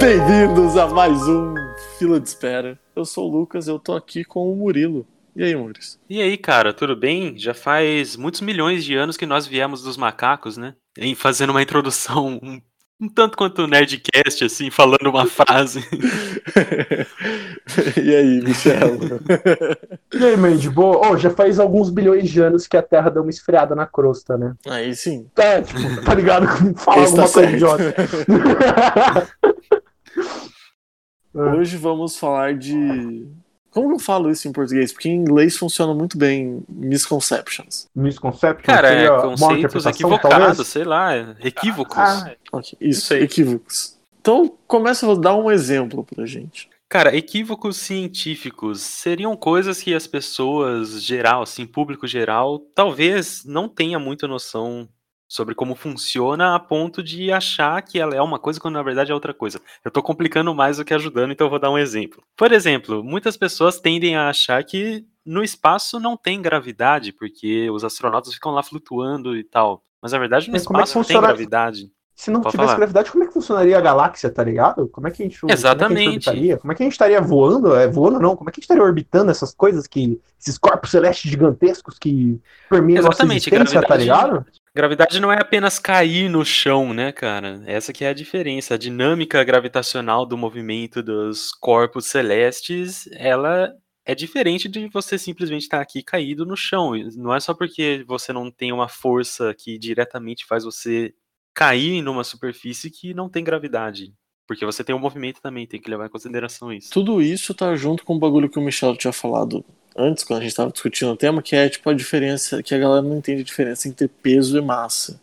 Bem-vindos a mais um Fila de Espera. Eu sou o Lucas, eu tô aqui com o Murilo. E aí, Maurício? E aí, cara, tudo bem? Já faz muitos milhões de anos que nós viemos dos macacos, né? Em fazendo uma introdução um, um tanto quanto Nerdcast, assim, falando uma frase. e aí, Michel? E aí, man, de boa? Oh, já faz alguns bilhões de anos que a Terra deu uma esfriada na crosta, né? Aí sim. É, tipo, tá ligado? Fala Esse tá alguma coisa certo. idiota. Hoje vamos falar de. Como eu falo isso em português? Porque em inglês funciona muito bem misconceptions. Misconception Cara, seria é mal conceitos interpretação, equivocados, talvez? sei lá, equívocos. Ah, Ok, isso, Isso aí. equívocos. Então, começa a dar um exemplo pra gente. Cara, equívocos científicos seriam coisas que as pessoas geral, assim, público geral, talvez não tenha muita noção sobre como funciona a ponto de achar que ela é uma coisa quando na verdade é outra coisa. Eu tô complicando mais do que ajudando, então eu vou dar um exemplo. Por exemplo, muitas pessoas tendem a achar que no espaço não tem gravidade, porque os astronautas ficam lá flutuando e tal. Mas na verdade no Mas é que espaço tem funciona- gravidade. Se não Pode tivesse falar. gravidade, como é que funcionaria a galáxia, tá ligado? Como é que a gente, Como é que a gente, Exatamente. orbitaria? Como é que a gente estaria voando? É, voando não, como é que a gente estaria orbitando essas coisas que. Esses corpos celestes gigantescos que permeiam a nossa Exatamente, existência, tá ligado? Gravidade não é apenas cair no chão, né, cara? Essa que é a diferença. A dinâmica gravitacional do movimento dos corpos celestes, ela é diferente de você simplesmente estar aqui caído no chão. Não é só porque você não tem uma força que diretamente faz você cair numa superfície que não tem gravidade. Porque você tem um movimento também, tem que levar em consideração isso. Tudo isso tá junto com o bagulho que o Michel tinha falado antes, quando a gente tava discutindo o tema, que é tipo a diferença, que a galera não entende a diferença entre peso e massa.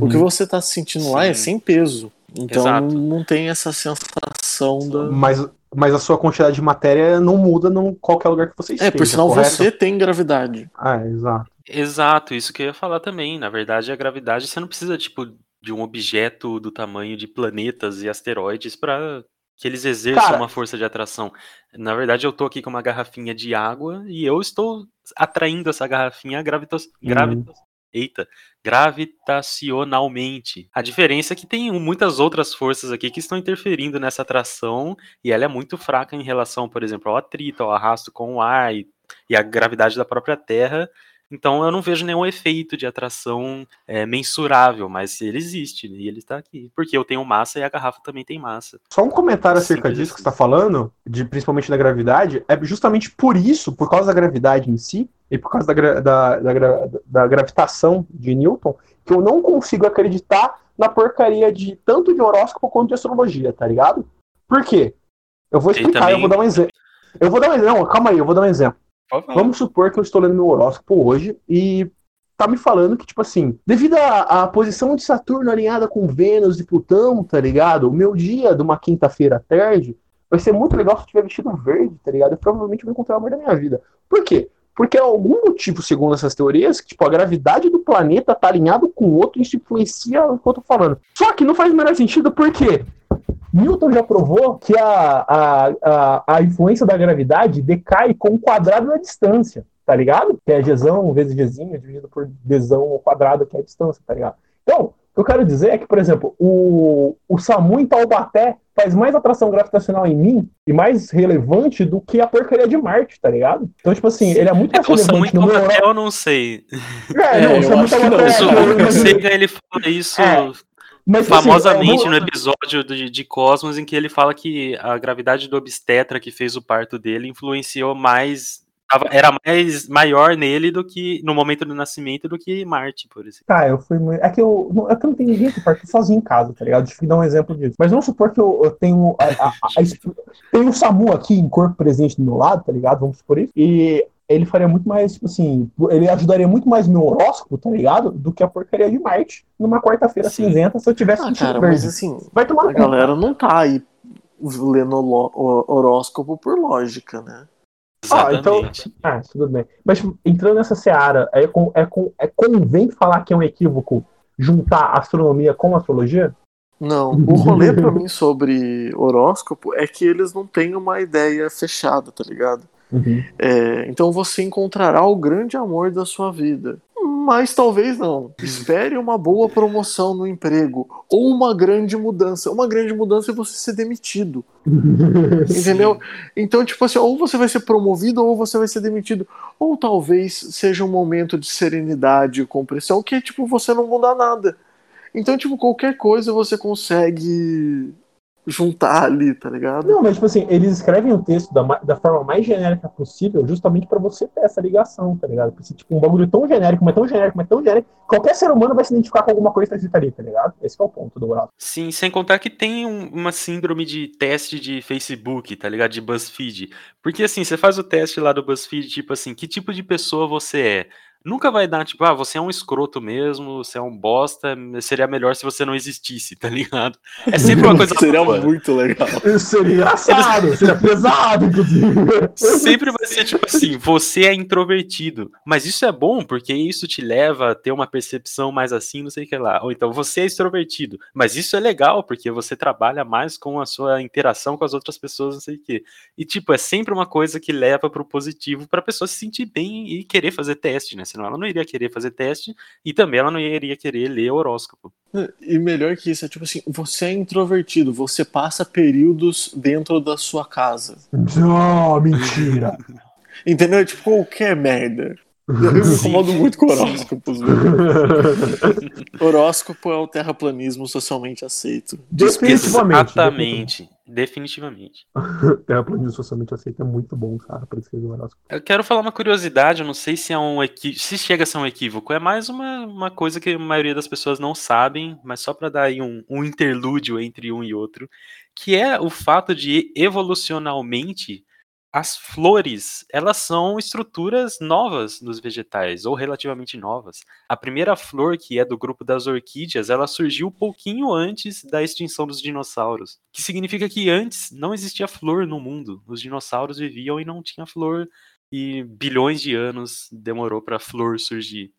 O que você tá sentindo lá é Sim. sem peso. Então Exato. não tem essa sensação da. Mas, mas a sua quantidade de matéria não muda em qualquer lugar que você É, esteja. por sinal correto? você tem gravidade. Ah, exato. Exato, isso que eu ia falar também. Na verdade, a gravidade, você não precisa, tipo, de um objeto do tamanho de planetas e asteroides para que eles exerçam Cara- uma força de atração. Na verdade, eu tô aqui com uma garrafinha de água e eu estou atraindo essa garrafinha gravita... gravita... Eita, gravitacionalmente. A diferença é que tem muitas outras forças aqui que estão interferindo nessa atração e ela é muito fraca em relação, por exemplo, ao atrito, ao arrasto com o ar e, e a gravidade da própria Terra. Então eu não vejo nenhum efeito de atração é, mensurável, mas ele existe e ele está aqui. Porque eu tenho massa e a garrafa também tem massa. Só um comentário acerca Simples disso que assim. você está falando, de, principalmente da gravidade, é justamente por isso, por causa da gravidade em si, e por causa da, da, da, da gravitação de Newton, que eu não consigo acreditar na porcaria de tanto de horóscopo quanto de astrologia, tá ligado? Por quê? Eu vou explicar, também- eu vou dar um exemplo. Eu vou dar um exemplo, não, calma aí, eu vou dar um exemplo. Vamos supor que eu estou lendo meu horóscopo hoje e tá me falando que, tipo assim, devido à, posição de Saturno alinhada com Vênus e Plutão, tá ligado? O meu dia de uma quinta-feira à tarde vai ser muito legal se eu tiver vestido verde, tá ligado? Eu provavelmente vou encontrar o amor da minha vida. Por quê? Porque há algum motivo, segundo essas teorias, que, tipo, a gravidade do planeta tá alinhado com o outro e isso influencia o que eu tô falando. Só que não faz o menor sentido, por quê? Newton já provou que a, a, a, a influência da gravidade decai com o quadrado da distância, tá ligado? Que é Gzão vezes Gzinho dividido por Dzão ao quadrado, que é a distância, tá ligado? Então, o que eu quero dizer é que, por exemplo, o, o SAMU em Taubaté faz mais atração gravitacional em mim e mais relevante do que a porcaria de Marte, tá ligado? Então, tipo assim, ele é muito mais O Samuel relevante no meu... Taubaté eu não sei. É, não, É, o eu SAMU não. Taubaté... É, o Sega, ele fala isso É, Mas, assim, famosamente é, no episódio de, de Cosmos, em que ele fala que a gravidade do obstetra que fez o parto dele influenciou mais. Era mais maior nele do que no momento do nascimento do que Marte, por exemplo. Tá, eu fui muito. É que eu, não- é que eu não tenho ninguém que parte sozinho em casa, tá ligado? Deixa eu dar um exemplo disso. Mas vamos supor que eu, eu tenho. A, a, a, a, tenho o Samu aqui em corpo presente do meu lado, tá ligado? Vamos supor isso. E ele faria muito mais, tipo assim, ele ajudaria muito mais meu horóscopo, tá ligado? Do que a porcaria de Marte numa quarta-feira cinzenta se eu tivesse Ah, cara, verde. mas assim, Vai tomar a galera não tá aí lendo horóscopo por lógica, né? Ah, então-. Ah, tudo bem. Mas tipo, entrando nessa seara, é, com, é, com, é convém falar que é um equívoco juntar astronomia com astrologia? Não, o rolê pra mim sobre horóscopo é que eles não têm uma ideia fechada, tá ligado? Uhum. É, então você encontrará o grande amor da sua vida. Mas talvez não. Espere uma boa promoção no emprego. Ou uma grande mudança. Uma grande mudança é você ser demitido. Entendeu? Então, tipo assim, ou você vai ser promovido ou você vai ser demitido. Ou talvez seja um momento de serenidade e compressão que é tipo você não mudar nada. Então, tipo, qualquer coisa você consegue juntar ali, tá ligado? Não, mas tipo assim, eles escrevem o texto da, da forma mais genérica possível, justamente para você ter essa ligação, tá ligado? Porque, tipo, um bagulho tão genérico, mas tão genérico, mas tão genérico, qualquer ser humano vai se identificar com alguma coisa que tá escrita ali, tá ligado? Esse é o ponto do Oráculo. Sim, sem contar que tem um, uma síndrome de teste de Facebook, tá ligado? De BuzzFeed. Porque assim, você faz o teste lá do BuzzFeed, tipo assim, que tipo de pessoa você é? Nunca vai dar, tipo, ah, você é um escroto mesmo, você é um bosta, seria melhor se você não existisse, tá ligado? É sempre uma coisa Seria boa. muito legal. Seria engraçado, seria pesado, inclusive. Sempre vai ser tipo assim, você é introvertido, mas isso é bom porque isso te leva a ter uma percepção mais assim, não sei o que lá. Ou então, você é extrovertido, mas isso é legal porque você trabalha mais com a sua interação com as outras pessoas, não sei o que. E tipo, é sempre uma coisa que leva pro positivo pra pessoa se sentir bem e querer fazer teste, né? Senão ela não iria querer fazer teste e também ela não iria querer ler horóscopo. E melhor que isso, é tipo assim, você é introvertido, você passa períodos dentro da sua casa. Não, mentira! Entendeu? Tipo, qualquer merda. Eu me incomodo muito com horóscopos. horóscopo é o terraplanismo socialmente aceito. Definitivamente. Exatamente. Definitivamente. terraplanismo socialmente aceito é muito bom, cara, para escrever horóscopo. Eu quero falar uma curiosidade, eu não sei se é um equívoco, se chega a ser um equívoco, é mais uma, uma coisa que a maioria das pessoas não sabem, mas só para dar aí um, um interlúdio entre um e outro, que é o fato de evolucionalmente as flores, elas são estruturas novas nos vegetais, ou relativamente novas. A primeira flor, que é do grupo das orquídeas, ela surgiu pouquinho antes da extinção dos dinossauros. Que significa que antes não existia flor no mundo. Os dinossauros viviam e não tinha flor. E bilhões de anos demorou para a flor surgir.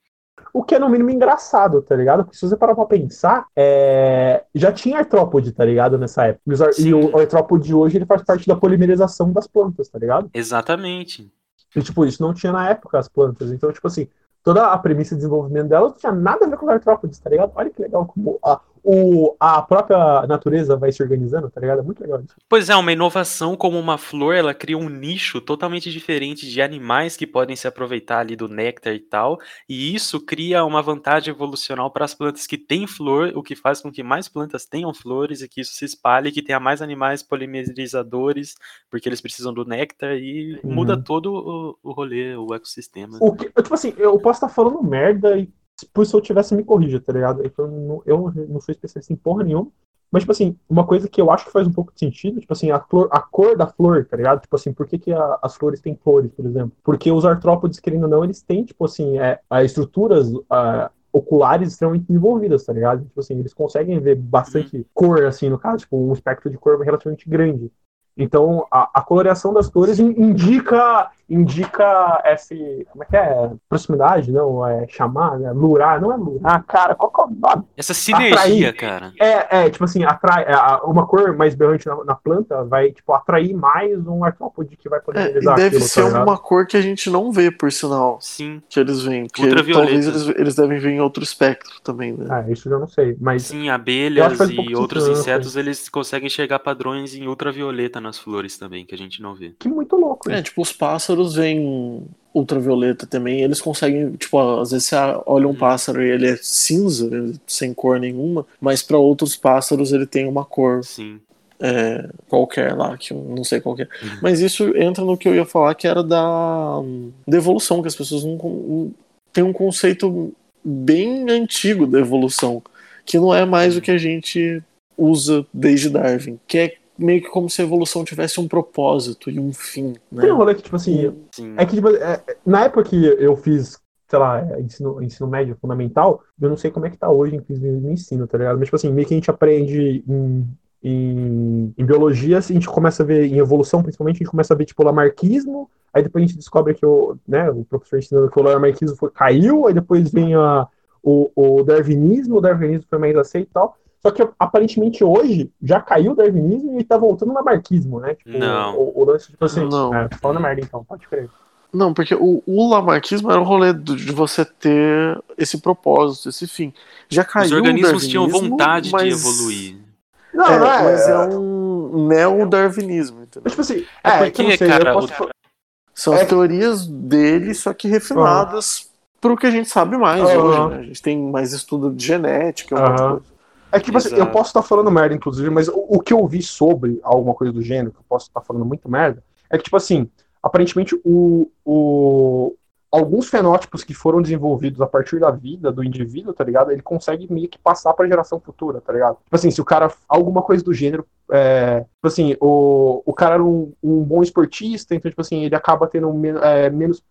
O que é no mínimo engraçado, tá ligado? Porque se você parar pra pensar, é... já tinha artrópode, tá ligado? Nessa época. E o artrópode hoje ele faz parte da polimerização das plantas, tá ligado? Exatamente. E, tipo, isso não tinha na época as plantas. Então, tipo assim, toda a premissa de desenvolvimento dela não tinha nada a ver com os artrópodes, tá ligado? Olha que legal como a, o, a própria natureza vai se organizando, tá ligado? É muito legal isso. Pois é, uma inovação como uma flor, ela cria um nicho totalmente diferente de animais que podem se aproveitar ali do néctar e tal, e isso cria uma vantagem evolucional para as plantas que têm flor, o que faz com que mais plantas tenham flores e que isso se espalhe, que tenha mais animais polimerizadores, porque eles precisam do néctar e uhum. muda todo o, o rolê, o ecossistema. O que, tipo assim, eu posso estar falando merda e por se eu tivesse, me corrija, tá ligado? Eu não, eu não sou especialista em porra nenhuma. Mas, tipo assim, uma coisa que eu acho que faz um pouco de sentido, tipo assim, a, flor, a cor da flor, tá ligado? Tipo assim, por que, que a, as flores têm cores, por exemplo? Porque os artrópodes, querendo ou não, eles têm, tipo assim, é, a estruturas a, oculares extremamente desenvolvidas, tá ligado? Tipo assim, eles conseguem ver bastante uhum. cor, assim, no caso, tipo, um espectro de cor relativamente grande. Então, a, a, coloração das cores indica indica esse. Como é que é? Proximidade, não? É chamar, né? Lurar, não é lurar, cara, qual que é o nome? Essa sinergia, atrair. cara. É, é, tipo assim, atrai, é, uma cor mais berrante na, na, planta vai, tipo, atrair mais um artrópode que vai poder é, e deve aquilo, ser tá uma cor que a gente não vê, por sinal. Sim. Que eles veem. Que talvez eles, eles devem ver em outro espectro também, né? Ah, isso eu já não sei. Mas Sim, abelhas um e outros insetos, eles conseguem enxergar padrões em ultravioleta nas flores também, que a gente não vê. Que muito louco. É, tipo, os pássaros veem ultravioleta também, eles conseguem, tipo, às vezes você olha um uhum. pássaro e ele é cinza, sem cor nenhuma, mas para outros pássaros ele tem uma cor. Sim. É, qualquer lá, que eu não sei qual é. Uhum. Mas isso entra no que eu ia falar, que era da, da evolução, que as pessoas não, não têm um conceito bem antigo da evolução, que não é mais o que a gente usa desde Darwin, que é meio que como se a evolução tivesse um propósito e um fim. Né? Tem um rolê que, tipo assim, Sim. é que tipo, é, na época que eu fiz, sei lá, ensino, ensino médio fundamental, eu não sei como é que tá hoje em no ensino, tá ligado? Mas, tipo assim, meio que a gente aprende em, em, em biologia, assim, a gente começa a ver, em evolução principalmente, a gente começa a ver, tipo, o lamarquismo, aí depois a gente descobre que o, né, o professor ensinando que o lamarquismo foi, caiu, aí depois vem a, o, o darwinismo, o darwinismo foi mais aceito e tal, Só que aparentemente hoje já caiu o darwinismo e tá voltando no lamarquismo, né? Tipo, não. O, o lance, tipo assim, não. É, falando merda então, pode crer. Não, porque o, o lamarquismo era o rolê de você ter esse propósito, esse fim. Já caiu Os organismos tinham vontade mas... de evoluir. Não, é, não é, mas é um neo-darwinismo, entendeu? Tipo assim, é, é porque, sei, cara, posso... o... são as é teorias dele, só que refinadas uhum. pro que a gente sabe mais uhum. hoje, né? A gente tem mais estudo de genética, uhum. É que tipo assim, eu posso estar falando merda, inclusive, mas o, o, que eu vi sobre alguma coisa do gênero, que eu posso estar falando muito merda, é que, tipo assim, aparentemente o, o, alguns fenótipos que foram desenvolvidos a partir da vida do indivíduo, tá ligado? Ele consegue meio que passar para a geração futura, tá ligado? Tipo assim, se o cara. Alguma coisa do gênero. É, tipo assim, o, o cara era um, um bom esportista, então, tipo assim, ele acaba tendo men é, menos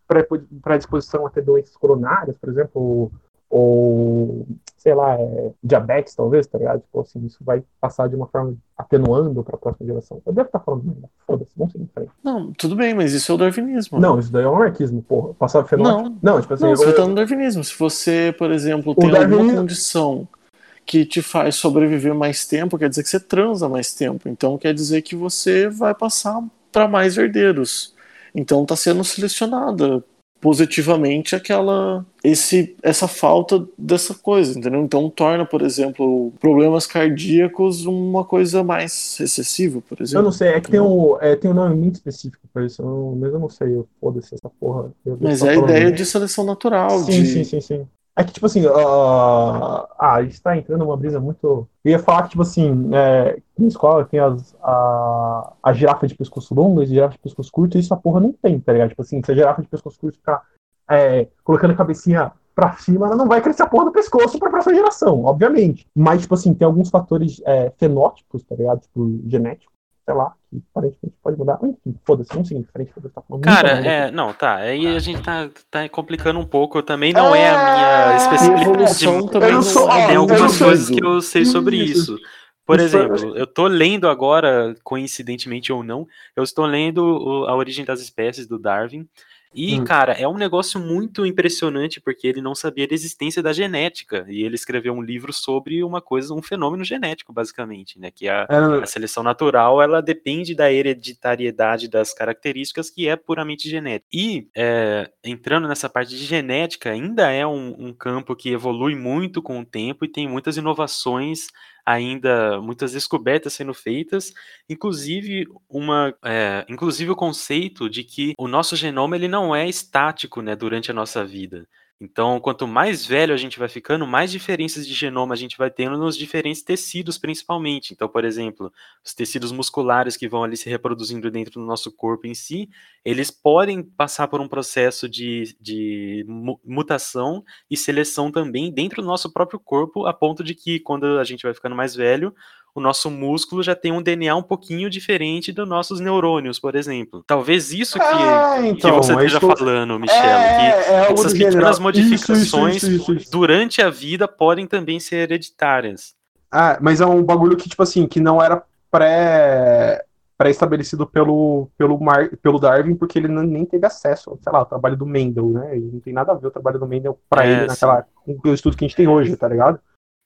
predisposição a ter doenças coronárias, por exemplo, ou sei lá, é, diabetes, talvez, tá ligado? Tipo assim, isso vai passar de uma forma atenuando para a próxima geração. Eu devo estar falando merda. Foda-se, vamos seguir em frente. Não, tudo bem, mas isso é o darwinismo. Não, isso daí é o anarquismo, porra. Passar fenômeno. Não, não, tipo assim. Não, você tá no darwinismo. Se você, por exemplo, tem alguma condição que te faz sobreviver mais tempo, quer dizer que você transa mais tempo. Então quer dizer que você vai passar para mais herdeiros. Então tá sendo selecionada positivamente aquela esse essa falta dessa coisa, entendeu? Então torna, por exemplo, problemas cardíacos uma coisa mais excessiva, por exemplo. Eu não sei, é que tem um, é, tem um nome muito específico para isso, eu, mas eu não sei, eu foda-se essa porra. mas é a ideia de seleção natural. Sim, de... sim, sim, sim. É que, tipo assim, uh, ah, a gente tá entrando numa brisa muito. Eu ia falar que, tipo assim, é, na escola tem as, a, a girafa de pescoço longo e girafa de pescoço curto, e isso a porra não tem, tá ligado? Tipo assim, se a girafa de pescoço curto ficar é, colocando a cabecinha pra cima, ela não vai crescer a porra do pescoço pra próxima geração, obviamente. Mas, tipo assim, tem alguns fatores é, fenótipos, tá ligado? Tipo, genéticos, sei lá, que aparentemente pode mudar. Enfim, foda-se, seguir em frente, foda tá falando Cara, é, não, tá, aí a gente tá, tá complicando um pouco, também não é, é a minha. Também não sou, tem algumas coisas que eu sei sobre isso. Por exemplo, eu tô lendo agora, coincidentemente ou não, eu estou lendo A Origem das Espécies, do Darwin, e, hum. cara, é um negócio muito impressionante porque ele não sabia da existência da genética. E ele escreveu um livro sobre uma coisa, um fenômeno genético, basicamente, né? Que a, é... a seleção natural ela depende da hereditariedade das características que é puramente genética. E é, entrando nessa parte de genética, ainda é um, um campo que evolui muito com o tempo e tem muitas inovações ainda muitas descobertas sendo feitas, inclusive uma, é, inclusive o conceito de que o nosso genoma ele não é estático, né, durante a nossa vida. Então, quanto mais velho a gente vai ficando, mais diferenças de genoma a gente vai tendo nos diferentes tecidos, principalmente. Então, por exemplo, os tecidos musculares que vão ali se reproduzindo dentro do nosso corpo em si, eles podem passar por um processo de, de mutação e seleção também dentro do nosso próprio corpo, a ponto de que quando a gente vai ficando mais velho, o nosso músculo já tem um DNA um pouquinho diferente dos nossos neurônios, por exemplo. Talvez isso que, é, então, que você esteja falando, Michel, é, que é essas pequenas modificações isso, isso, isso, durante a vida podem também ser hereditárias. Ah, mas é um bagulho que, tipo assim, que não era pré pré-estabelecido pelo, pelo, Mar, pelo Darwin, porque ele não, nem teve acesso, sei lá, ao trabalho do Mendel, né? E não tem nada a ver o trabalho do Mendel para é, ele naquela, com o estudo que a gente tem hoje, tá ligado?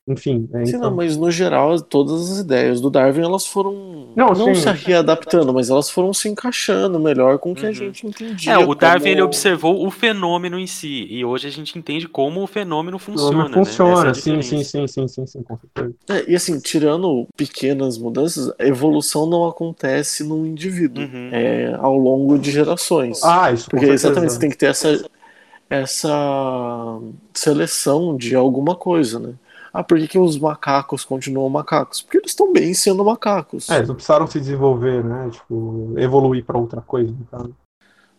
Enfim. É, sim, então... não, mas no geral, todas as ideias do Darwin elas foram não, não se readaptando, mas elas foram se encaixando melhor com o que uhum. a gente entendia. É, o Darwin como... ele observou o fenômeno em si, e hoje a gente entende como o fenômeno funciona. Né? Funciona, né? sim, sim, sim, sim, sim, sim, com certeza. É, e assim, tirando pequenas mudanças, a evolução não acontece num indivíduo, uhum. é ao longo de gerações. Ah, isso Porque exatamente, você tem que ter essa, essa seleção de alguma coisa, né? Ah, por que, que os macacos continuam macacos? Porque eles estão bem sendo macacos. É, eles não precisaram se desenvolver, né? Tipo, evoluir para outra coisa, então.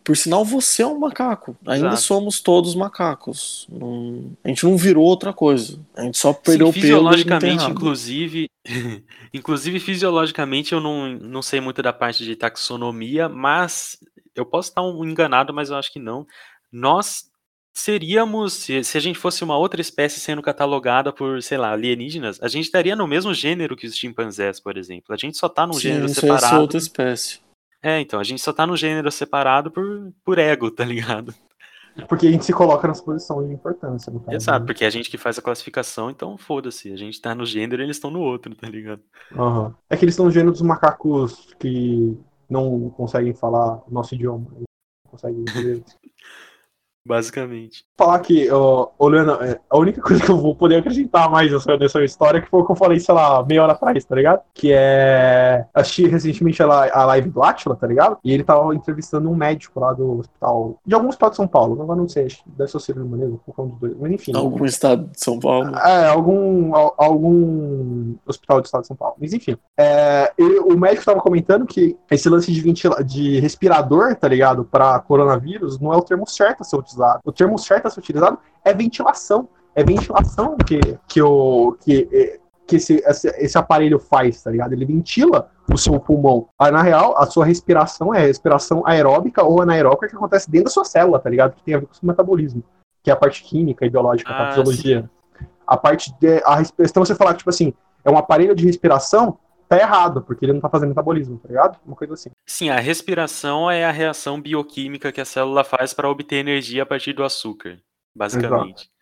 Por sinal, você é um macaco. Ainda Exato. somos todos macacos. Não... A gente não virou outra coisa. A gente só perdeu Sim, fisiologicamente, inclusive, inclusive fisiologicamente eu não, não sei muito da parte de taxonomia, mas eu posso estar um enganado, mas eu acho que não. Nós seríamos, se, se, a gente fosse uma outra espécie sendo catalogada por, sei lá, alienígenas, a gente estaria no mesmo gênero que os chimpanzés, por exemplo. A gente só tá num Sim, gênero isso separado. É outra espécie. É, então, a gente só tá num gênero separado por, por ego, tá ligado? Porque a gente se coloca nessa posição de importância. Caso, Exato, né? porque é a gente que faz a classificação, então foda-se. A gente tá no gênero e eles estão no outro, tá ligado? Uhum. É que eles estão no gênero dos macacos que não conseguem falar o nosso idioma. Não conseguem entender. Basicamente. Falar que, ó, olhando, é, a única coisa que eu vou poder acreditar mais nessa, nessa história que foi o que eu falei, sei lá, meia hora atrás, tá ligado? Que é. Assisti recentemente a, a live do Atila, tá ligado? E ele tava entrevistando um médico lá do hospital. De algum hospital de São Paulo, agora não sei, acho que deve ser o Maneiro, um dos dois. Mas enfim. Algum estado de São Paulo. É, algum, algum hospital do estado de São Paulo. Mas enfim. É, ele, o médico tava comentando que esse lance de, ventila, de respirador, tá ligado? Pra coronavírus, não é o termo certo a ser utilizado utilizado. O termo certo a ser utilizado é ventilação. É ventilação que, que, o, que, que esse, esse aparelho faz, tá ligado? Ele ventila o seu pulmão. Aí, na real, a sua respiração é respiração aeróbica ou anaeróbica que acontece dentro da sua célula, tá ligado? Que tem a ver com o seu metabolismo, que é a parte química e biológica ah, da fisiologia. Sim. A parte de. A, então você falar que, tipo assim, é um aparelho de respiração, tá errado, porque ele não tá fazendo metabolismo, tá ligado? Uma coisa assim. Sim, a respiração é a reação bioquímica que a célula faz para obter energia a partir do açúcar, basicamente. Exato.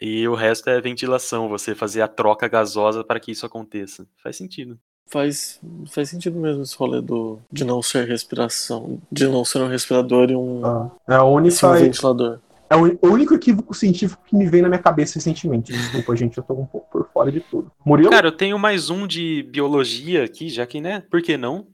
E o resto é ventilação, você fazer a troca gasosa para que isso aconteça. Faz sentido. Faz, faz sentido mesmo esse rolê do, de não ser respiração, de não ser um respirador e um, ah, é a única, um ventilador. É o único equívoco científico que me veio na minha cabeça recentemente. Desculpa, gente, eu tô um pouco por fora de tudo. Murilo? Cara, eu tenho mais um de biologia aqui, já que, né? Por que não?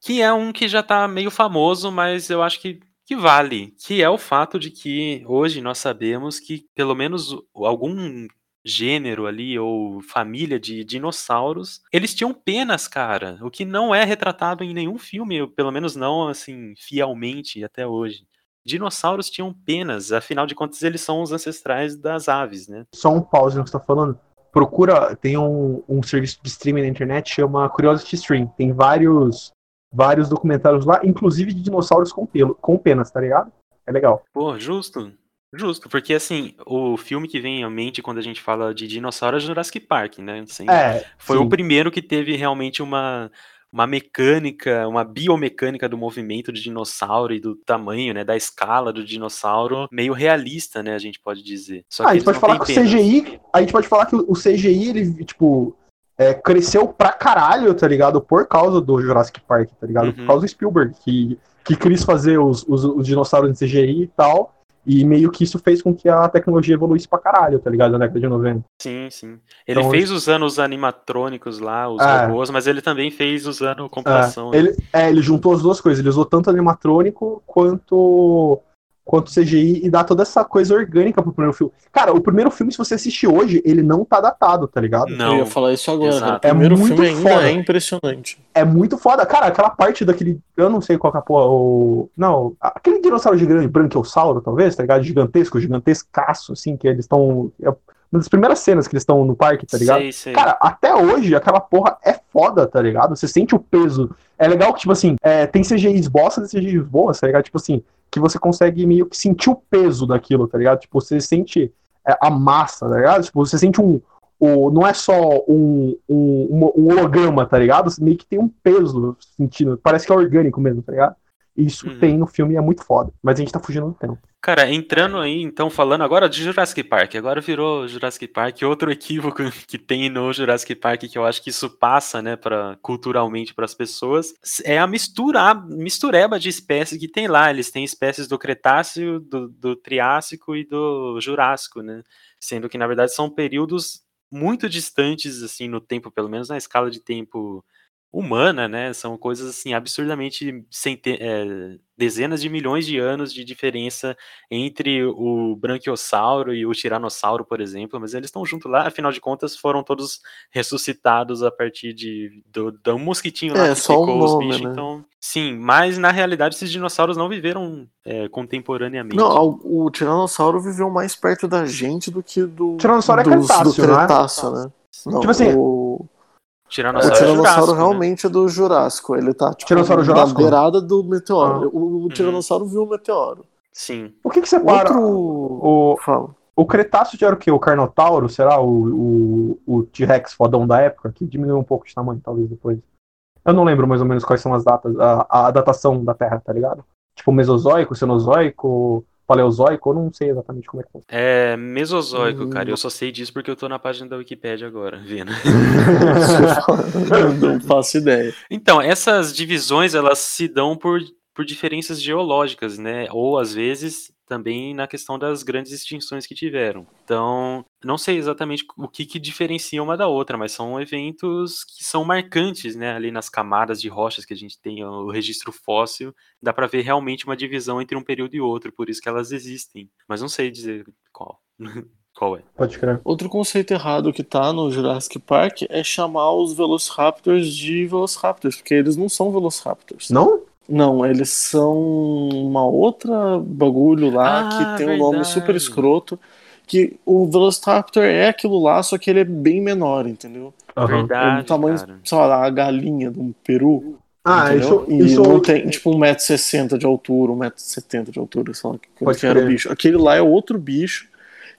Que é um que já tá meio famoso, mas eu acho que, que vale. Que é o fato de que hoje nós sabemos que pelo menos algum gênero ali ou família de dinossauros, eles tinham penas, cara, o que não é retratado em nenhum filme, pelo menos não assim fielmente até hoje dinossauros tinham penas, afinal de contas eles são os ancestrais das aves, né? Só um pause no que você tá falando. Procura, tem um, um serviço de streaming na internet chama Curiosity Stream. Tem vários vários documentários lá, inclusive de dinossauros com pelo, com penas, tá ligado? É legal. Pô, justo. Justo, porque assim, o filme que vem à mente quando a gente fala de dinossauro é Jurassic Park, né? Assim, é, foi sim. o primeiro que teve realmente uma, uma mecânica, uma biomecânica do movimento do dinossauro e do tamanho, né, da escala do dinossauro, meio realista, né, a gente pode dizer. Só ah, a gente pode falar que o CGI, a gente pode falar que o CGI, ele, tipo, é, cresceu pra caralho, tá ligado? Por causa do Jurassic Park, tá ligado? Uhum. Por causa do Spielberg, que, que quis fazer os, os, os dinossauros em CGI e tal. E meio que isso fez com que a tecnologia evoluísse pra caralho, tá ligado? Na década de 90. Sim, sim. Ele então, fez usando os animatrônicos lá, os é, robôs, mas ele também fez usando computação. É, ele, é, ele juntou as duas coisas. Ele usou tanto animatrônico quanto quanto CGI e dá toda essa coisa orgânica pro primeiro filme. Cara, o primeiro filme, se você assistir hoje, ele não tá datado, tá ligado? Não. Eu ia falar isso agora. Exato. O primeiro é muito filme ainda foda. é impressionante. É muito foda. Cara, aquela parte daquele. Eu não sei qual que é a porra. O... Não, aquele dinossauro gigante, branquiossauro, talvez, tá ligado? Gigantesco, gigantescaço, assim, que eles estão. É uma das primeiras cenas que eles estão no parque, tá ligado? Sei, sei. Cara, até hoje, aquela porra é foda, tá ligado? Você sente o peso. É legal que, tipo assim, é, tem CGIs bosta e CGIs boas, tá ligado? Tipo assim, que você consegue meio que sentir o peso daquilo, tá ligado? Tipo, você sente é, a massa, tá ligado? Tipo, você sente um. O, não é só um, um, um holograma, tá ligado? Você meio que tem um peso sentindo. Parece que é orgânico mesmo, tá ligado? Isso uhum. tem no filme e é muito foda. Mas a gente tá fugindo do tempo. Cara, entrando aí, então, falando agora de Jurassic Park. Agora virou Jurassic Park. Outro equívoco que tem no Jurassic Park, que eu acho que isso passa, né, pra, culturalmente para as pessoas, é a mistura, a mistureba de espécies que tem lá. Eles têm espécies do Cretáceo, do, do Triássico e do Jurássico, né? Sendo que, na verdade, são períodos muito distantes, assim, no tempo, pelo menos na escala de tempo humana, né? São coisas assim absurdamente centen é, dezenas de milhões de anos de diferença entre o branquiossauro e o tiranossauro, por exemplo, mas eles estão juntos lá, afinal de contas foram todos ressuscitados a partir de do, do mosquitinho lá é, que só picou os bichos, né? então sim, mas na realidade esses dinossauros não viveram é, contemporaneamente. Não, o, o, tiranossauro viveu mais perto da gente do que do tiranossauro é dos, é Cretáceo, do Cretáceo, né? Não, tipo assim, o... Tiranossauro, o Tiranossauro é realmente né? é do Jurássico. Ele tá tipo, Tiranossauro na beirada do meteoro. Ah. O, o, Tiranossauro viu o meteoro. Sim. O que que separa Outro... o... Fala. O Cretáceo já era o quê? O Carnotauro? Será o, o, o T-Rex fodão da época? Que diminuiu um pouco de tamanho, talvez, depois. Eu não lembro mais ou menos quais são as datas, a, a datação da Terra, tá ligado? Tipo, Mesozoico, Cenozoico, paleozoico, eu não sei exatamente como é que é. É mesozoico, hum. cara. Eu só sei disso porque eu tô na página da Wikipedia agora, vendo. não faço ideia. Então, essas divisões, elas se dão por, por diferenças geológicas, né? Ou às vezes também na questão das grandes extinções que tiveram. Então, não sei exatamente o que, que diferencia uma da outra, mas são eventos que são marcantes, né? Ali nas camadas de rochas que a gente tem o registro fóssil, dá para ver realmente uma divisão entre um período e outro, por isso que elas existem. Mas não sei dizer qual. Qual é? Pode crer. Outro conceito errado que tá no Jurassic Park é chamar os Velociraptors de Velociraptors, porque eles não são Velociraptors. Não? Não, eles são uma outra bagulho lá ah, que tem verdade. um nome super escroto. Que o Velociraptor é aquilo lá, só que ele é bem menor, entendeu? Uhum. Verdade. É do tamanho, cara. sei lá, a galinha de um peru. Ah, entendeu? isso, e isso não tem tipo 1,60m de altura, 1,70m de altura, sei lá Pode que era o bicho. Aquele lá é outro bicho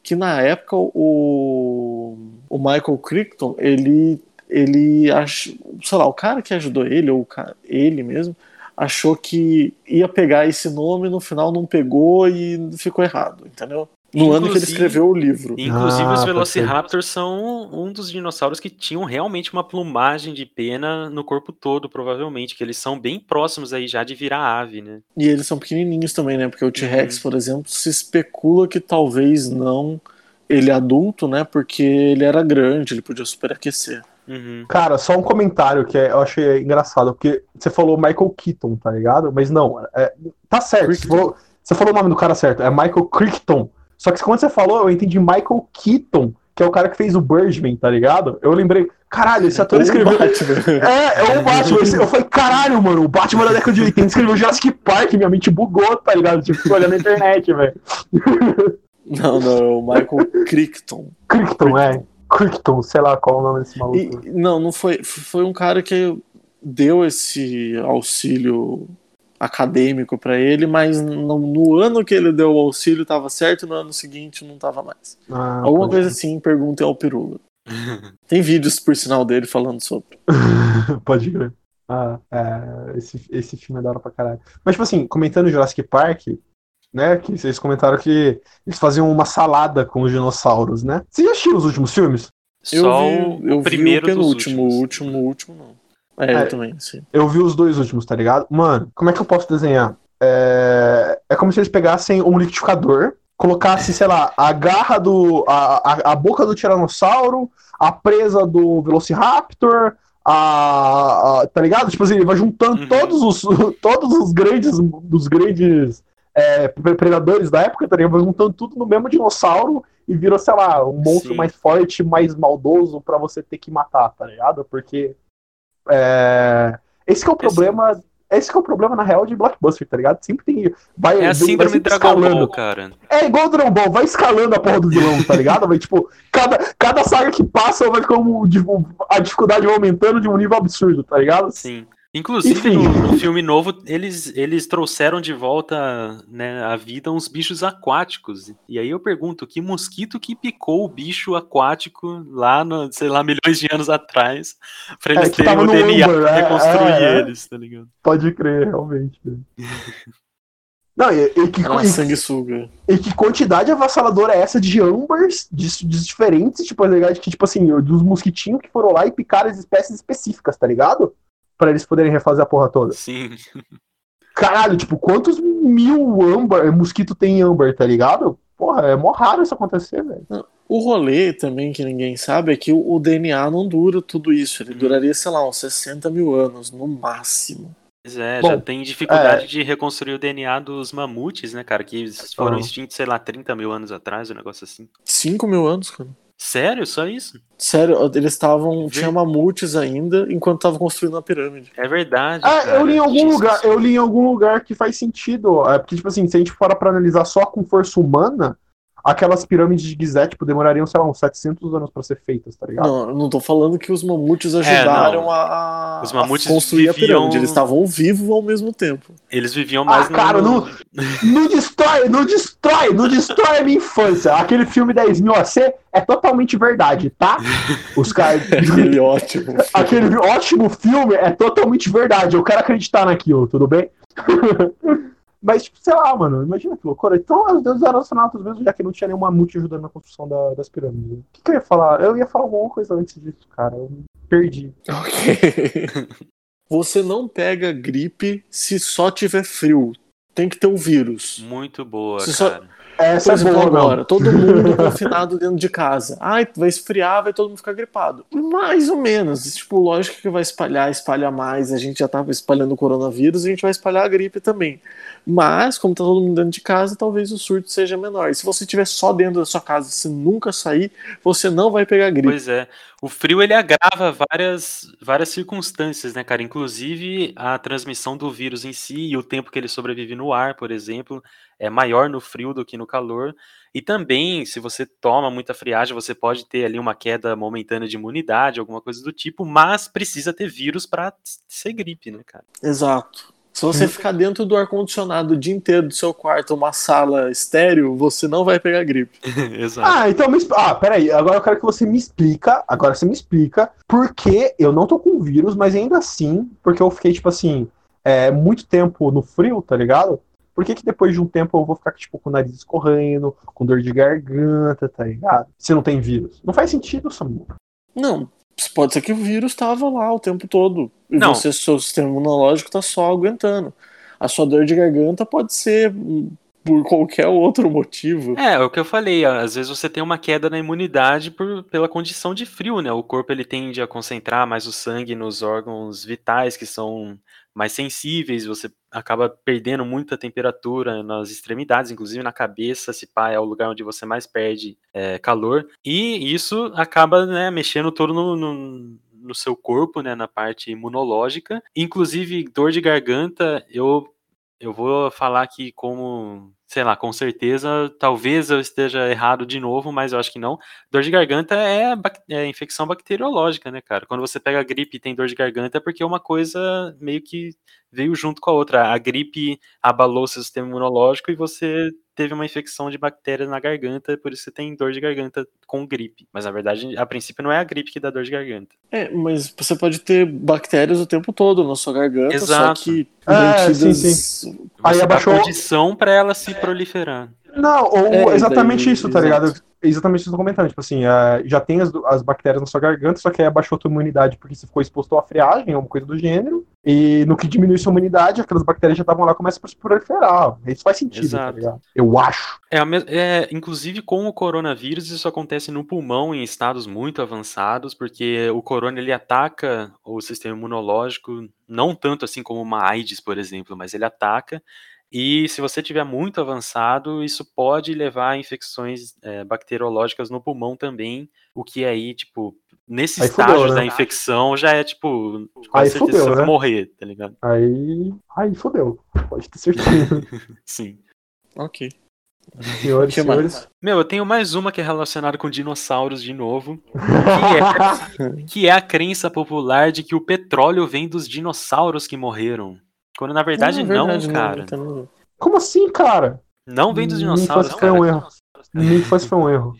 que na época o, o Michael Crichton, ele ele ach, sei lá, o cara que ajudou ele ou ele mesmo achou que ia pegar esse nome, no final não pegou e ficou errado, entendeu? No inclusive, ano que ele escreveu o livro. Inclusive, ah, os Velociraptors são um dos dinossauros que tinham realmente uma plumagem de pena no corpo todo, provavelmente, que eles são bem próximos aí já de virar ave, né? E eles são pequenininhos também, né? Porque o T-Rex, uhum. por exemplo, se especula que talvez não ele adulto, né? Porque ele era grande, ele podia superaquecer. Uhum. Cara, só um comentário que é, eu achei engraçado, porque você falou Michael Keaton, tá ligado? Mas não, é, tá certo. Você falou, você falou, o nome do cara certo, é Michael Crichton. Só que quando você falou, eu entendi Michael Keaton, que é o cara que fez o Birdman, tá ligado? Eu lembrei, caralho, esse ator escreveu. É, é o Batman. Eu falei, caralho, mano, o Batman da década de 80 escreveu Jurassic Park, minha mente bugou, tá ligado? Tipo, olhando na internet, velho. Não, não, é o Michael Crichton. Crichton, é. Crichton, sei lá qual é o nome desse maluco. E, não, não foi. Foi um cara que deu esse auxílio acadêmico para ele, mas no, no, ano que ele deu o auxílio estava certo e no ano seguinte não estava mais. Ah, Alguma coisa ser. assim, perguntem ao Pirula. Tem vídeos, por sinal, dele falando sobre. pode crer. Ah, é, esse, esse filme é da hora pra caralho. Mas, tipo assim, comentando Jurassic Park, né? Que vocês comentaram que eles faziam uma salada com os dinossauros, né? Vocês já assistiram os últimos filmes? Eu Só vi, eu o primeiro vi o penúltimo, o último, o último não. É, é, eu também, sim. Eu vi os dois últimos, tá ligado? Mano, como é que eu posso desenhar? É, é como se eles pegassem um liquidificador, colocassem, sei lá, a garra do. a, a, a boca do tiranossauro, a presa do Velociraptor, a, a, tá ligado? Tipo assim, ele vai juntando uhum. todos os todos os grandes os grandes é, predadores da época, tá ligado? juntando tudo no mesmo dinossauro e virou, sei lá, um monstro Sim. mais forte, mais maldoso para você ter que matar, tá ligado? Porque é, esse é o problema. Esse... Esse é o problema, na real, de blockbuster, tá ligado? Sempre tem. Vai, é a síndrome de Dragon Ball, cara. É igual o Dragon Ball, vai escalando a porra do vilão, tá ligado? Vai, tipo, cada, cada saga que passa vai como tipo, a dificuldade vai aumentando de um nível absurdo, tá ligado? Sim. Inclusive, no, no, filme novo, eles, eles trouxeram de volta né, à vida uns bichos aquáticos. E aí eu pergunto, que mosquito que picou o bicho aquático lá, no, sei lá, milhões de anos atrás, pra eles é, terem o DNA pra é, reconstruir é, é, eles, tá ligado? Pode crer, realmente. Não, e, e que, ah, sanguessuga. E que quantidade avassaladora é essa de ambers de, de diferentes, tipo, tá que, tipo assim, dos mosquitinhos que foram lá e picaram as espécies específicas, tá ligado? Para eles poderem refazer a porra toda. Sim. Caralho, tipo, quantos mil âmbar, mosquito tem em âmbar, tá ligado? Porra, é mó raro isso acontecer, velho. O rolê também, que ninguém sabe, é que o DNA não dura tudo isso. Ele duraria, sei lá, uns 60 mil anos, no máximo. Pois é, Bom, já tem dificuldade é... de reconstruir o DNA dos mamutes, né, cara? Que foram uhum. extintos, sei lá, 30 mil anos atrás, um negócio assim. 5 mil anos, cara. Sério? Só isso? Sério, eles estavam. Tinha mamutes ainda enquanto estavam construindo a pirâmide. É verdade. Ah, cara. eu li em algum lugar, eu li em algum lugar que faz sentido. É, porque, tipo assim, se a gente for para analisar só com força humana, aquelas pirâmides de Gizé, tipo, demorariam, sei lá, uns 700 anos para ser feitas, tá ligado? Não, eu não tô falando que os mamutes ajudaram é, a, os mamutes a construir viviam... a pirâmide. Eles estavam vivos ao mesmo tempo. Eles viviam mais ah, cara, no... não, destrói, não destrói, não destrói a minha infância. Aquele filme 10 mil AC é totalmente verdade, tá? Os caras... Aquele ótimo. Filme. Aquele ótimo filme é totalmente verdade. Eu quero acreditar naquilo, tudo bem? Mas, tipo, sei lá, mano, imagina que loucura. Então, os deuses eram astronautas mesmo, já que não tinha nenhuma multi ajudando na construção da, das pirâmides. O que, que, eu ia falar? Eu ia falar alguma coisa antes disso, cara. Eu me perdi. Ok. Você não pega gripe se só tiver frio. Tem que ter um vírus. Muito boa, se cara. Só... Essa Por exemplo, agora, todo mundo confinado dentro de casa. Ai, vai esfriar, vai todo mundo ficar gripado. Mais ou menos. Tipo, lógico que vai espalhar, espalha mais. A gente já tava espalhando o coronavírus, a gente vai espalhar a gripe também. Mas, como tá todo mundo dentro de casa, talvez o surto seja menor. E se você estiver só dentro da sua casa, se nunca sair, você não vai pegar gripe. Pois é. O frio ele agrava várias, várias circunstâncias, né, cara? Inclusive a transmissão do vírus em si e o tempo que ele sobrevive no ar, por exemplo, é maior no frio do que no calor. E também, se você toma muita friagem, você pode ter ali uma queda momentânea de imunidade, alguma coisa do tipo, mas precisa ter vírus para ser gripe, né, cara? Exato. Se você ficar dentro do ar-condicionado o dia inteiro do seu quarto, uma sala estéreo, você não vai pegar gripe. Exato. Ah, então me Ah, peraí. Agora eu quero que você me explica. Agora você me explica por que eu não tô com vírus, mas ainda assim, porque eu fiquei, tipo assim, é, muito tempo no frio, tá ligado? Por que, que depois de um tempo eu vou ficar, tipo, com o nariz escorrendo, com dor de garganta, tá ligado? Se não tem vírus. Não faz sentido, Samu. Não, Pode ser que o vírus estava lá o tempo todo. E não. você, seu sistema imunológico está só aguentando. A sua dor de garganta pode ser por qualquer outro motivo. É, é o que eu falei, às vezes você tem uma queda na imunidade por, pela condição de frio, né? O corpo ele tende a concentrar mais o sangue nos órgãos vitais que são mais sensíveis, você acaba perdendo muita temperatura nas extremidades, inclusive na cabeça, se pá, é o lugar onde você mais perde é, calor, e isso acaba né, mexendo todo no, no, no seu corpo, né, na parte imunológica, inclusive dor de garganta, eu, eu vou falar que como sei lá, com certeza, talvez eu esteja errado de novo, mas eu acho que não. Dor de garganta é, é, infecção bacteriológica, né, cara? Quando você pega gripe e tem dor de garganta é porque uma coisa meio que veio junto com a outra. A gripe abalou seu sistema imunológico e você teve uma infecção de bactérias na garganta, por isso você tem dor de garganta com gripe. Mas na verdade, a princípio não é a gripe que dá dor de garganta. É, mas você pode ter bactérias o tempo todo na sua garganta, Exato. só que é, sim, sim. Aí abaixou a condição para ela se proliferar. Não, ou é, exatamente daí, isso, tá exato. ligado? exatamente isso que eu tô comentando. Tipo assim, uh, já tem as, as bactérias na sua garganta, só que aí abaixou a tua imunidade porque você ficou exposto à friagem, alguma coisa do gênero. E no que diminui sua imunidade, aquelas bactérias já estavam lá, começam a se proliferar. Isso faz sentido, tá Exato. tá ligado? Eu acho. É, é, inclusive com o coronavírus, isso acontece no pulmão em estados muito avançados, porque o corona ele ataca o sistema imunológico, não tanto assim como uma AIDS, por exemplo, mas ele ataca e se você tiver muito avançado, isso pode levar a infecções é, bacteriológicas no pulmão também, o que aí, tipo, nesse aí estágio fudeu, né? da infecção já é, tipo, com certeza fudeu, você né? morrer, tá ligado? Aí, aí fodeu, pode ter certeza. Sim. Ok. Senhores, senhores. Meu, eu tenho mais uma que é relacionada com dinossauros de novo. Que é, que é a crença popular de que o petróleo vem dos dinossauros que morreram. Quando na verdade não, verdade, não cara. Não, Como assim, cara? Não vem dos dinossauros, Me foi um erro. Me foi um erro.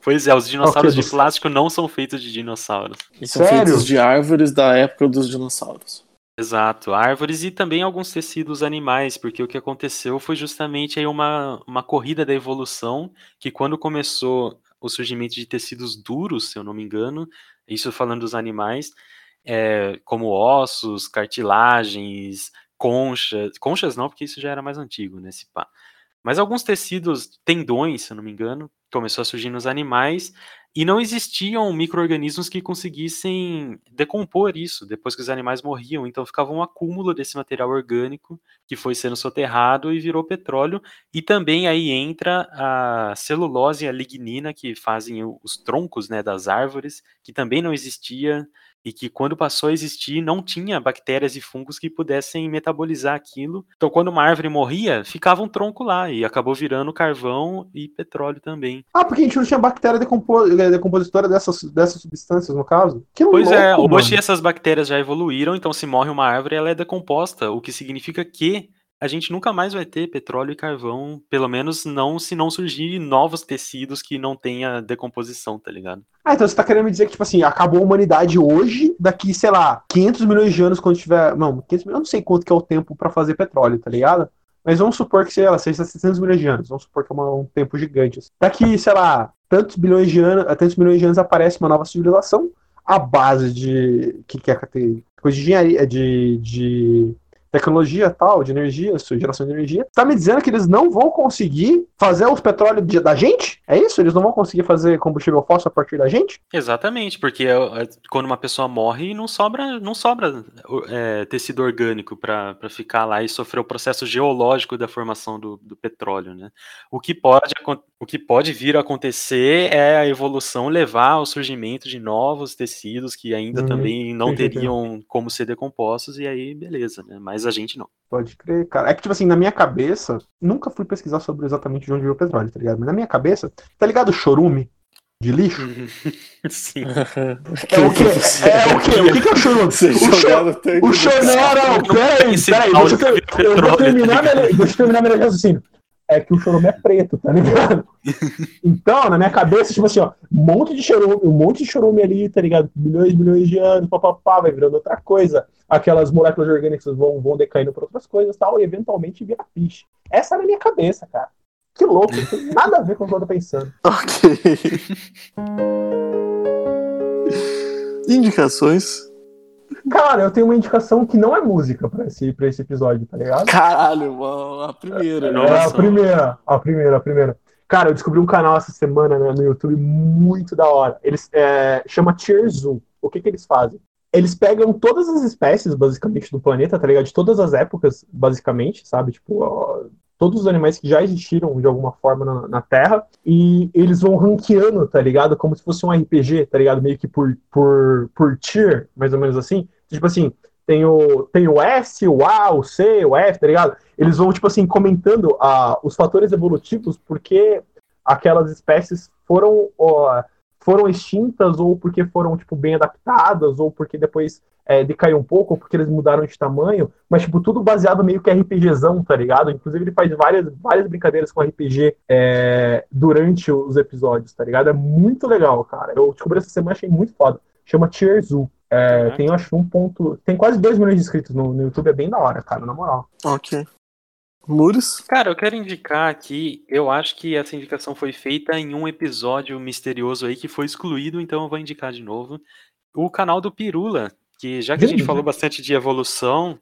Pois é, os dinossauros okay, de plástico não são feitos de dinossauros. Eles são Sério? feitos de árvores da época dos dinossauros. Exato, árvores e também alguns tecidos animais, porque o que aconteceu foi justamente aí uma, uma corrida da evolução, que quando começou o surgimento de tecidos duros, se eu não me engano, isso falando dos animais, é, como ossos, cartilagens, conchas. Conchas não, porque isso já era mais antigo, né? Pá. Mas alguns tecidos, tendões, se eu não me engano, começou a surgir nos animais e não existiam micro-organismos que conseguissem decompor isso depois que os animais morriam. Então ficava um acúmulo desse material orgânico que foi sendo soterrado e virou petróleo. E também aí entra a celulose e a lignina que fazem os troncos né, das árvores, que também não existia e que quando passou a existir não tinha bactérias e fungos que pudessem metabolizar aquilo. Então, quando uma árvore morria, ficava um tronco lá e acabou virando carvão e petróleo também. Ah, porque a gente não tinha bactéria decompo eh, decompositora dessas, dessas substâncias, no caso? Que pois é, louco, é, hoje essas bactérias já evoluíram, então se morre uma árvore, ela é decomposta, o que significa que a gente nunca mais vai ter petróleo e carvão, pelo menos não se não surgir novos tecidos que não tenha decomposição, tá ligado? Ah, então você tá querendo me dizer que, tipo assim, acabou a humanidade hoje, daqui, sei lá, 500 milhões de anos, quando tiver. Não, 500 milhões, eu não sei quanto que é o tempo para fazer petróleo, tá ligado? Mas vamos supor que, sei lá, seja 700 milhões de anos. Vamos supor que é um tempo gigante. Assim. Daqui, sei lá, tantos bilhões de anos, tantos milhões de anos aparece uma nova civilização. A base de. que, que é coisa de engenharia, de, de tecnologia tal, de energia, geração de energia, tá me dizendo que eles não vão conseguir fazer os petróleos da gente? É isso? Eles não vão conseguir fazer combustível fóssil a partir da gente? Exatamente, porque é, é, quando uma pessoa morre, não sobra, não sobra é, tecido orgânico para ficar lá e sofrer o processo geológico da formação do, do petróleo, né? O que, pode, o que pode vir a acontecer é a evolução levar ao surgimento de novos tecidos que ainda uhum, também não teriam como ser decompostos, e aí beleza, né? Mas a gente não. Pode crer, cara. É que, tipo assim, na minha cabeça, nunca fui pesquisar sobre exatamente de onde veio o petróleo, tá ligado? Mas na minha cabeça, tá ligado o chorume? De lixo? Sim. É o quê? É o quê? O que, é o chorume? O, chorume. Não, não, peraí, deixa eu terminar meu raciocínio é que o chorume é preto, tá ligado? Então, na minha cabeça, tipo assim, ó, um monte de chorume, um monte de chorume ali, tá ligado? Milhões, milhões de anos, papapá, vai virando outra coisa. Aquelas moléculas orgânicas vão, vão decaindo para outras coisas tal, e eventualmente vira piche. Essa é na minha cabeça, cara. Que louco, não tem nada a ver com o que eu tô pensando. Ok. Indicações Cara, eu tenho uma indicação que não é música pra esse, pra esse episódio, tá ligado? Caralho, mano, a primeira. É, é a primeira, a primeira, a primeira. Cara, eu descobri um canal essa semana né, no YouTube muito da hora. Eles é, chama Cheerzu. O que que eles fazem? Eles pegam todas as espécies, basicamente, do planeta, tá ligado? De todas as épocas, basicamente, sabe? Tipo, ó, todos os animais que já existiram de alguma forma na, na, Terra e eles vão ranqueando, tá ligado? Como se fosse um RPG, tá ligado? Meio que por, por, por tier, mais ou menos assim. Tipo assim, tem o, tem o S, o A, o C, o F, tá ligado? Eles vão, tipo assim, comentando uh, os fatores evolutivos porque aquelas espécies foram, uh, foram extintas ou porque foram, tipo, bem adaptadas ou porque depois é, decaiu um pouco, ou porque eles mudaram de tamanho, mas, tipo, tudo baseado meio que RPGzão, tá ligado? Inclusive, ele faz várias, várias brincadeiras com RPG é, durante os episódios, tá ligado? É muito legal, cara. Eu descobri essa semana, achei muito foda. Chama Zoo. É, uhum. Tem, acho, um ponto. Tem quase 2 milhões de inscritos no, no YouTube, é bem da hora, cara, na moral. Ok. Muros? Cara, eu quero indicar aqui, eu acho que essa indicação foi feita em um episódio misterioso aí que foi excluído, então eu vou indicar de novo. O canal do Pirula, que já que a gente falou bastante de evolução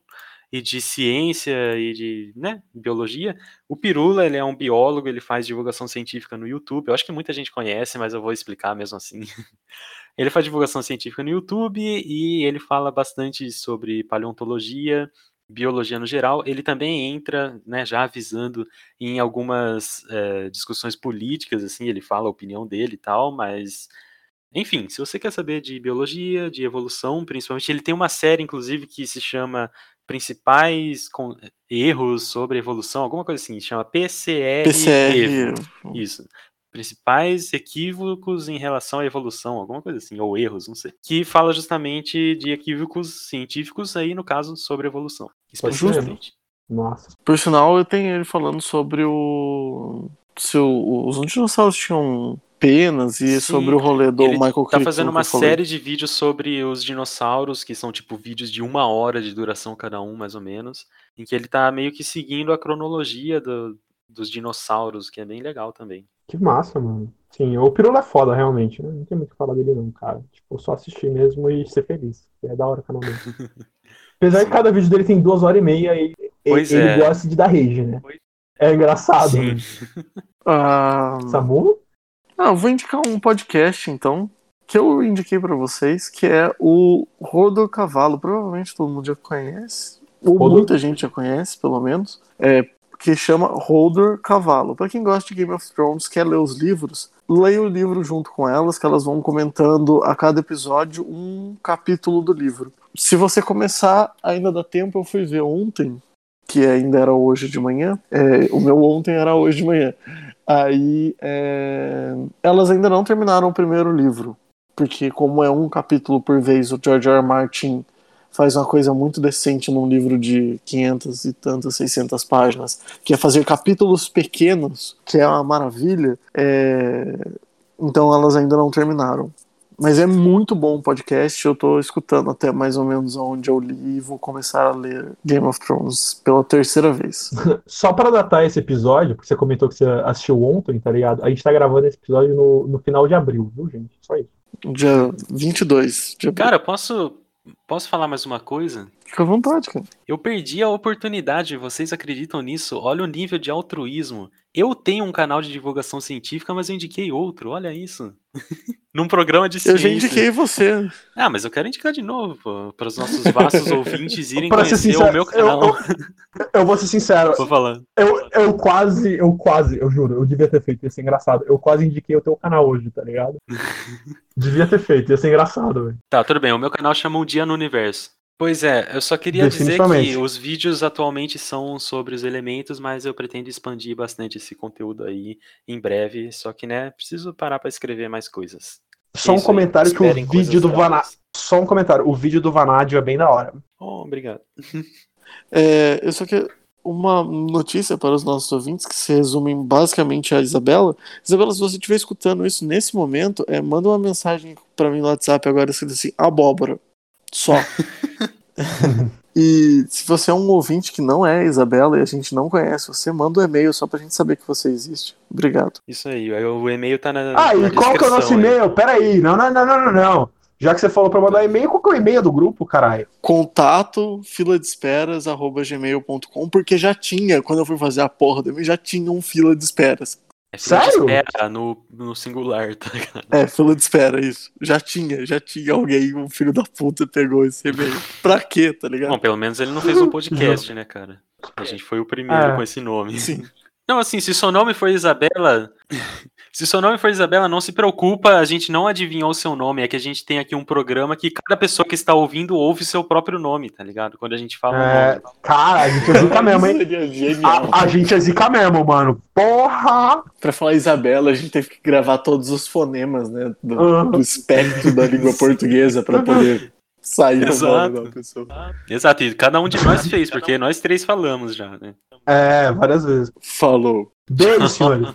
e de ciência e de né, biologia, o Pirula ele é um biólogo, ele faz divulgação científica no YouTube. Eu acho que muita gente conhece, mas eu vou explicar mesmo assim. ele faz divulgação científica no YouTube e ele fala bastante sobre paleontologia, biologia no geral. Ele também entra, né, já avisando em algumas é, discussões políticas, assim, ele fala a opinião dele e tal, mas enfim, se você quer saber de biologia, de evolução, principalmente, ele tem uma série, inclusive, que se chama Principais Erros sobre Evolução, alguma coisa assim, chama PCR. PCR. Isso. Principais equívocos em relação à evolução, alguma coisa assim, ou erros, não sei. Que fala justamente de equívocos científicos aí, no caso, sobre evolução. Especificamente. Nossa. Por sinal, eu tenho ele falando sobre o. Se o... os dinossauros tinham penas e Sim, sobre o rolê do ele Michael Crichton. Tá fazendo uma série de vídeos sobre os dinossauros, que são tipo vídeos de uma hora de duração cada um, mais ou menos, em que ele tá meio que seguindo a cronologia do, dos dinossauros, que é bem legal também. Que massa, mano. Sim, o Pirula é foda, realmente, né? Não tem muito o que falar dele não, cara. Tipo, só assistir mesmo e ser feliz. É da hora o canal dele. Apesar que cada vídeo dele tem duas horas e meia e pois ele, é. gosta de dar rage, né? É engraçado. Sim. Né? Ah, Samu? Ah, eu vou indicar um podcast, então, que eu indiquei para vocês, que é o Rodo Cavalo. Provavelmente todo mundo já conhece, ou Rodor? muita gente já conhece, pelo menos. É, que chama Holder Cavalo. Para quem gosta de Game of Thrones, quer ler os livros, leia o livro junto com elas, que elas vão comentando a cada episódio um capítulo do livro. Se você começar, ainda dá tempo. Eu fui ver ontem, que ainda era hoje de manhã. É, o meu ontem era hoje de manhã. Aí é... elas ainda não terminaram o primeiro livro, porque como é um capítulo por vez, o George R. R. Martin faz uma coisa muito decente num livro de 500 e tantas, 600 páginas, que é fazer capítulos pequenos, que é uma maravilha. É... Então elas ainda não terminaram. Mas é muito bom o podcast. Eu tô escutando até mais ou menos onde eu li e vou começar a ler Game of Thrones pela terceira vez. Só para datar esse episódio, porque você comentou que você assistiu ontem, tá ligado? A gente tá gravando esse episódio no, no final de abril, viu, gente? Só isso. Dia 22 de abril. Cara, posso, posso falar mais uma coisa? Fica à vontade, cara. Eu perdi a oportunidade, vocês acreditam nisso? Olha o nível de altruísmo. Eu tenho um canal de divulgação científica, mas eu indiquei outro, olha isso. Num programa de ciência. Eu já indiquei você. Ah, mas eu quero indicar de novo, para os nossos vastos ouvintes irem pra conhecer sincero, o meu canal. Eu, eu, eu, vou ser sincero. Tô falando. Eu, eu quase, eu quase, eu juro, eu devia ter feito, ia ser engraçado. Eu quase indiquei o teu canal hoje, tá ligado? devia ter feito, ia ser engraçado, velho. Tá, tudo bem. O meu canal chama Um Dia no Universo. Pois é, eu só queria dizer que os vídeos atualmente são sobre os elementos, mas eu pretendo expandir bastante esse conteúdo aí em breve, só que, né, preciso parar para escrever mais coisas. Só um Isso comentário aí, que o vídeo do Vanadio. Só um comentário, o vídeo do Vanadio é bem da hora. Oh, obrigado. é, eu só quero uma notícia para os nossos ouvintes que se resumem basicamente a Isabela. Isabela, se você estiver escutando isso nesse momento, é, manda uma mensagem para mim no WhatsApp agora escrito assim, abóbora. Só. e se você é um ouvinte que não é Isabela e a gente não conhece, você manda um e-mail só pra gente saber que você existe. Obrigado. Isso aí, o e-mail tá na. Ah, na e qual que é o nosso e-mail? Peraí, não, não, não, não, não, Já que você falou pra mandar e-mail, qual que é o e-mail do grupo, caralho? Contato fila de esperas, arroba gmail.com, porque já tinha, quando eu fui fazer a porra do e-mail, já tinha um fila de esperas. É fila Sério? de espera no, no singular, tá ligado? É, fila de espera, isso. Já tinha, já tinha alguém, um filho da puta, pegou esse e-mail. Pra quê, tá ligado? Bom, pelo menos ele não fez um podcast, né, cara? A gente foi o primeiro é. com esse nome. Sim. Não, assim, se seu nome for Isabela, se seu nome for Isabela, não se preocupa, a gente não adivinhou o seu nome. É que a gente tem aqui um programa que cada pessoa que está ouvindo ouve seu próprio nome, tá ligado? Quando a gente fala. É, nome. Cara, a gente é zica mesmo, hein? A, a, gente é zica mesmo, mano. Porra! Pra falar Isabela, a gente teve que gravar todos os fonemas, né? Do, uhum. do espectro da língua portuguesa para poder sair Exato. da pessoa. Exato, e cada um de nós fez, porque nós três falamos já, né? É, várias vezes. Falou. Beijo, senhores.